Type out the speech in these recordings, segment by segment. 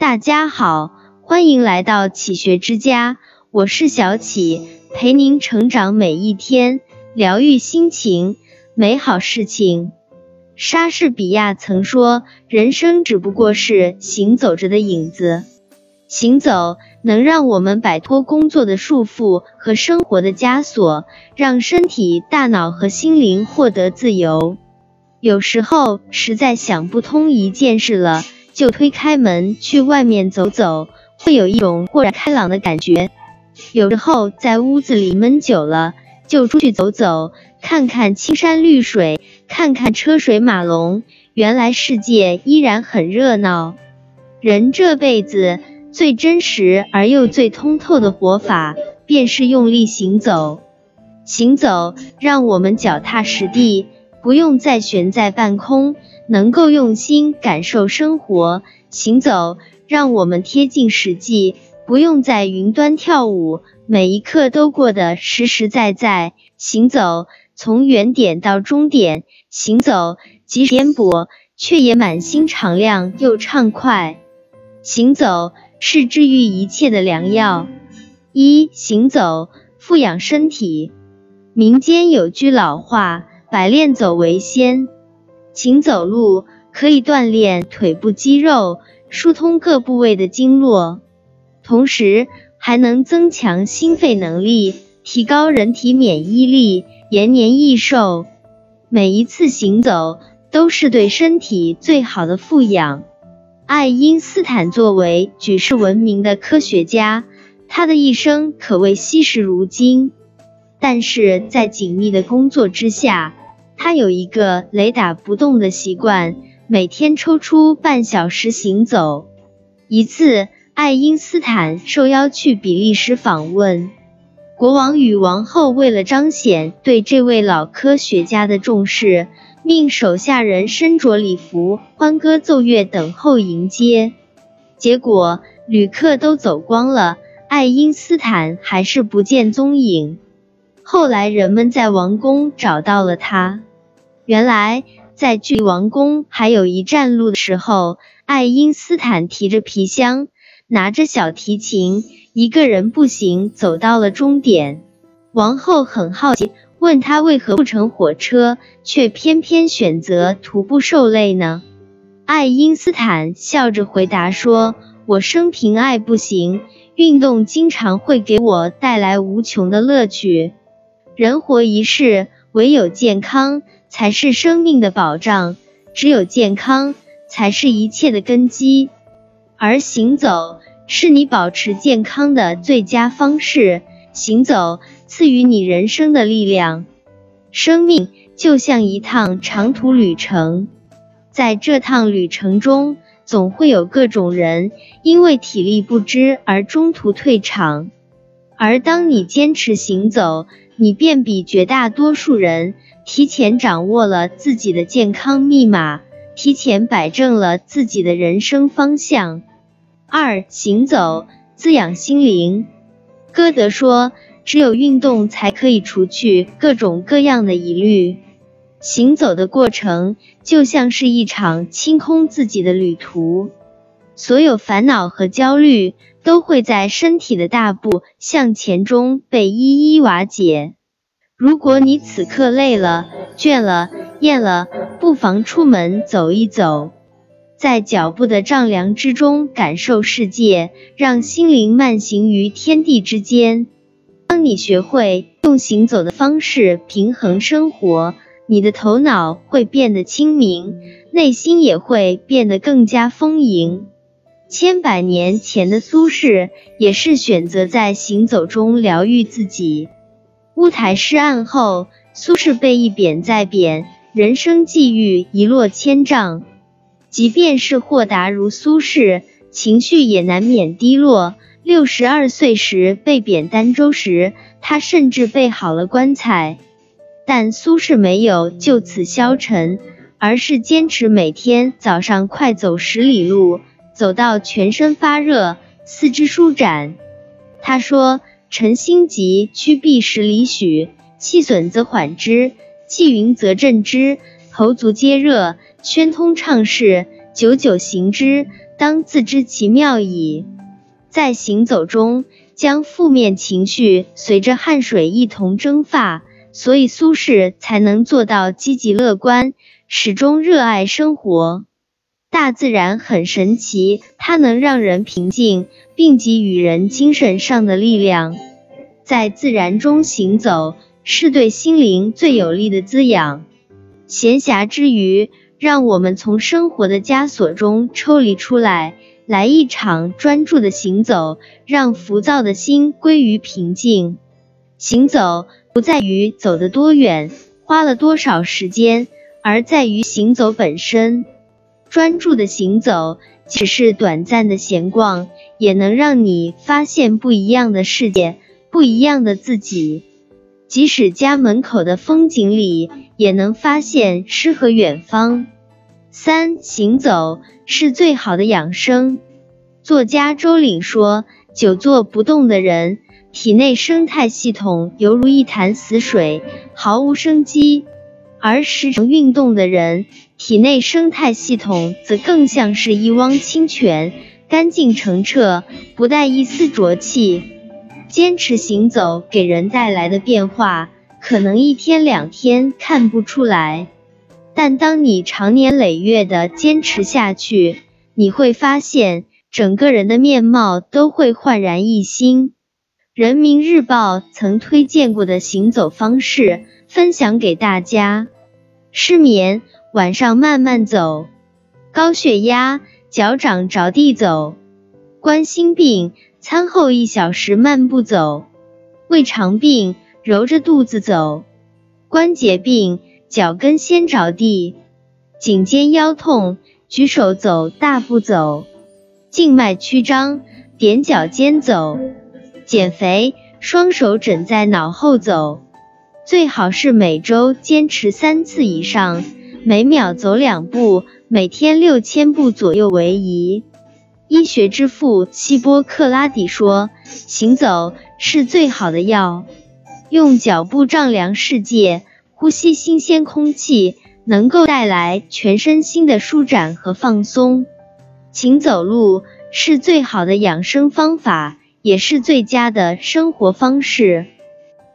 大家好，欢迎来到启学之家，我是小启，陪您成长每一天，疗愈心情，美好事情。莎士比亚曾说：“人生只不过是行走着的影子。”行走能让我们摆脱工作的束缚和生活的枷锁，让身体、大脑和心灵获得自由。有时候实在想不通一件事了。就推开门去外面走走，会有一种豁然开朗的感觉。有时候在屋子里闷久了，就出去走走，看看青山绿水，看看车水马龙，原来世界依然很热闹。人这辈子最真实而又最通透的活法，便是用力行走。行走让我们脚踏实地，不用再悬在半空。能够用心感受生活，行走让我们贴近实际，不用在云端跳舞，每一刻都过得实实在在。行走从原点到终点，行走即使颠簸，却也满心敞亮又畅快。行走是治愈一切的良药。一行走富养身体，民间有句老话：百练走为先。勤走路可以锻炼腿部肌肉，疏通各部位的经络，同时还能增强心肺能力，提高人体免疫力，延年益寿。每一次行走都是对身体最好的富养。爱因斯坦作为举世闻名的科学家，他的一生可谓惜时如金，但是在紧密的工作之下。他有一个雷打不动的习惯，每天抽出半小时行走。一次，爱因斯坦受邀去比利时访问，国王与王后为了彰显对这位老科学家的重视，命手下人身着礼服，欢歌奏乐等候迎接。结果，旅客都走光了，爱因斯坦还是不见踪影。后来，人们在王宫找到了他。原来，在距离王宫还有一站路的时候，爱因斯坦提着皮箱，拿着小提琴，一个人步行走到了终点。王后很好奇，问他为何不乘火车，却偏偏选择徒步受累呢？爱因斯坦笑着回答说：“我生平爱步行，运动经常会给我带来无穷的乐趣。人活一世，唯有健康。”才是生命的保障，只有健康才是一切的根基，而行走是你保持健康的最佳方式。行走赐予你人生的力量。生命就像一趟长途旅程，在这趟旅程中，总会有各种人因为体力不支而中途退场，而当你坚持行走，你便比绝大多数人。提前掌握了自己的健康密码，提前摆正了自己的人生方向。二、行走滋养心灵。歌德说：“只有运动才可以除去各种各样的疑虑。”行走的过程就像是一场清空自己的旅途，所有烦恼和焦虑都会在身体的大步向前中被一一瓦解。如果你此刻累了、倦了、厌了，不妨出门走一走，在脚步的丈量之中感受世界，让心灵慢行于天地之间。当你学会用行走的方式平衡生活，你的头脑会变得清明，内心也会变得更加丰盈。千百年前的苏轼也是选择在行走中疗愈自己。乌台诗案后，苏轼被一贬再贬，人生际遇一落千丈。即便是豁达如苏轼，情绪也难免低落。六十二岁时被贬儋州时，他甚至备好了棺材。但苏轼没有就此消沉，而是坚持每天早上快走十里路，走到全身发热，四肢舒展。他说。晨心急，趋避十里许；气损则缓之，气匀则振之。头足皆热，宣通畅适，久久行之，当自知其妙矣。在行走中，将负面情绪随着汗水一同蒸发，所以苏轼才能做到积极乐观，始终热爱生活。大自然很神奇，它能让人平静，并给予人精神上的力量。在自然中行走，是对心灵最有力的滋养。闲暇之余，让我们从生活的枷锁中抽离出来。来一场专注的行走，让浮躁的心归于平静。行走不在于走得多远，花了多少时间，而在于行走本身。专注的行走，只是短暂的闲逛，也能让你发现不一样的世界，不一样的自己。即使家门口的风景里，也能发现诗和远方。三行走是最好的养生。作家周岭说：“久坐不动的人，体内生态系统犹如一潭死水，毫无生机；而时常运动的人，体内生态系统则更像是一汪清泉，干净澄澈，不带一丝浊气。坚持行走给人带来的变化，可能一天两天看不出来。”但当你长年累月的坚持下去，你会发现整个人的面貌都会焕然一新。人民日报曾推荐过的行走方式，分享给大家：失眠，晚上慢慢走；高血压，脚掌着地走；冠心病，餐后一小时慢步走；胃肠病，揉着肚子走；关节病。脚跟先着地，颈肩腰痛，举手走，大步走；静脉曲张，踮脚尖走；减肥，双手枕在脑后走。最好是每周坚持三次以上，每秒走两步，每天六千步左右为宜。医学之父希波克拉底说：“行走是最好的药，用脚步丈量世界。”呼吸新鲜空气，能够带来全身心的舒展和放松。勤走路是最好的养生方法，也是最佳的生活方式。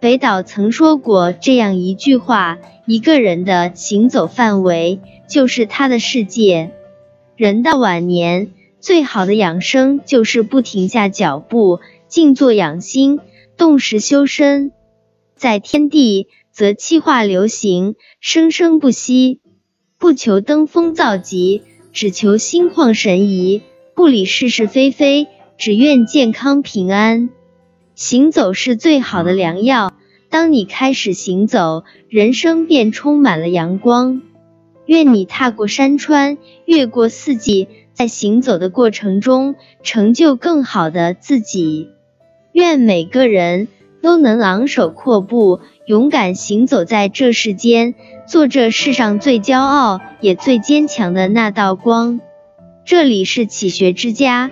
北岛曾说过这样一句话：一个人的行走范围，就是他的世界。人到晚年，最好的养生就是不停下脚步，静坐养心，动时修身，在天地。则气化流行，生生不息。不求登峰造极，只求心旷神怡；不理是是非非，只愿健康平安。行走是最好的良药。当你开始行走，人生便充满了阳光。愿你踏过山川，越过四季，在行走的过程中，成就更好的自己。愿每个人都能昂首阔步。勇敢行走在这世间，做这世上最骄傲也最坚强的那道光。这里是启学之家，